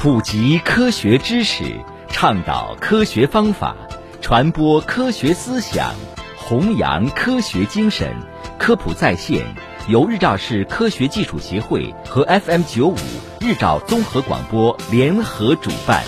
普及科学知识，倡导科学方法，传播科学思想，弘扬科学精神。科普在线由日照市科学技术协会和 FM 九五日照综合广播联合主办。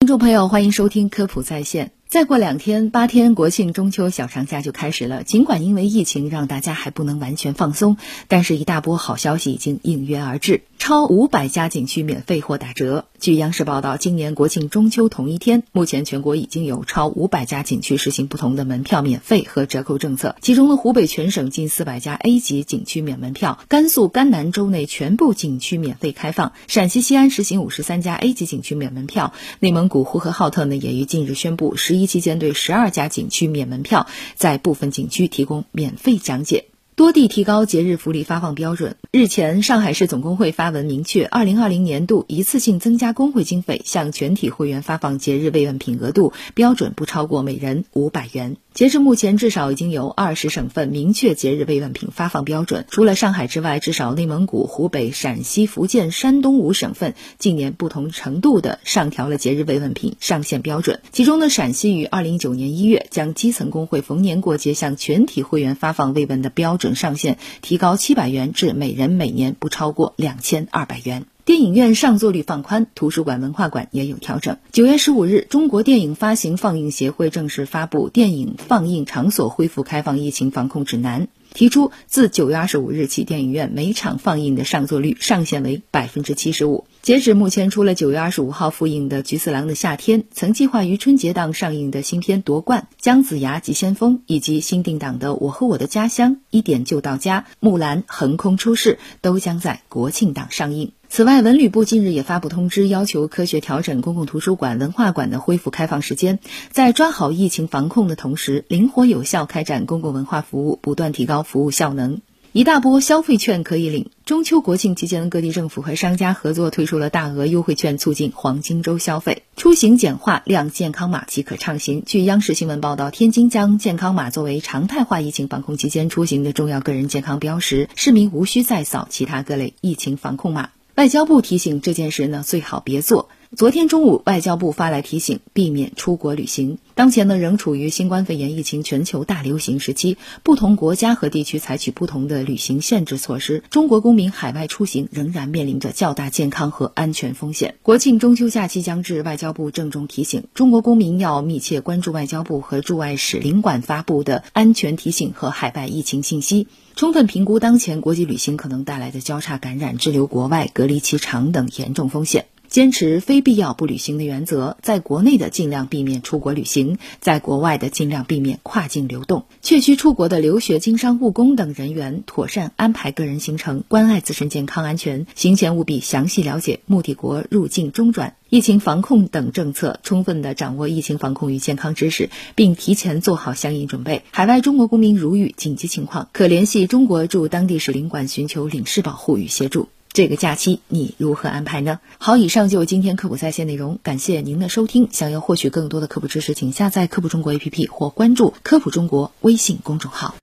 听众朋友，欢迎收听科普在线。再过两天，八天国庆中秋小长假就开始了。尽管因为疫情让大家还不能完全放松，但是一大波好消息已经应约而至。超五百家景区免费或打折。据央视报道，今年国庆中秋同一天，目前全国已经有超五百家景区实行不同的门票免费和折扣政策。其中呢，湖北全省近四百家 A 级景区免门票，甘肃甘南州内全部景区免费开放，陕西西安实行五十三家 A 级景区免门票。内蒙古呼和浩特呢，也于近日宣布，十一一期间对十二家景区免门票，在部分景区提供免费讲解。多地提高节日福利发放标准。日前，上海市总工会发文明确，二零二零年度一次性增加工会经费，向全体会员发放节日慰问品额度标准不超过每人五百元。截至目前，至少已经有二十省份明确节日慰问品发放标准。除了上海之外，至少内蒙古、湖北、陕西、福建、山东五省份近年不同程度的上调了节日慰问品上限标准。其中呢，陕西于二零一九年一月将基层工会逢年过节向全体会员发放慰问的标准上限提高七百元至每人每年不超过两千二百元。电影院上座率放宽，图书馆、文化馆也有调整。九月十五日，中国电影发行放映协会正式发布《电影放映场所恢复开放疫情防控指南》。提出，自九月二十五日起，电影院每场放映的上座率上限为百分之七十五。截止目前，除了九月二十五号复映的《菊次郎的夏天》，曾计划于春节档上映的新片《夺冠》《姜子牙急先锋》，以及新定档的《我和我的家乡》《一点就到家》《木兰横空出世》，都将在国庆档上映。此外，文旅部近日也发布通知，要求科学调整公共图书馆、文化馆的恢复开放时间，在抓好疫情防控的同时，灵活有效开展公共文化服务，不断提高服务效能。一大波消费券可以领。中秋国庆期间，各地政府和商家合作推出了大额优惠券，促进黄金周消费。出行简化，亮健康码即可畅行。据央视新闻报道，天津将健康码作为常态化疫情防控期间出行的重要个人健康标识，市民无需再扫其他各类疫情防控码。外交部提醒这件事呢，最好别做。昨天中午，外交部发来提醒，避免出国旅行。当前呢，仍处于新冠肺炎疫情全球大流行时期，不同国家和地区采取不同的旅行限制措施，中国公民海外出行仍然面临着较大健康和安全风险。国庆中秋假期将至，外交部郑重提醒中国公民要密切关注外交部和驻外使领馆发布的安全提醒和海外疫情信息，充分评估当前国际旅行可能带来的交叉感染、滞留国外、隔离期长等严重风险。坚持非必要不旅行的原则，在国内的尽量避免出国旅行，在国外的尽量避免跨境流动。确需出国的留学、经商、务工等人员，妥善安排个人行程，关爱自身健康安全。行前务必详细了解目的国入境中转、疫情防控等政策，充分的掌握疫情防控与健康知识，并提前做好相应准备。海外中国公民如遇紧急情况，可联系中国驻当地使领馆寻求领事保护与协助。这个假期你如何安排呢？好，以上就是今天科普在线内容，感谢您的收听。想要获取更多的科普知识，请下载科普中国 APP 或关注科普中国微信公众号。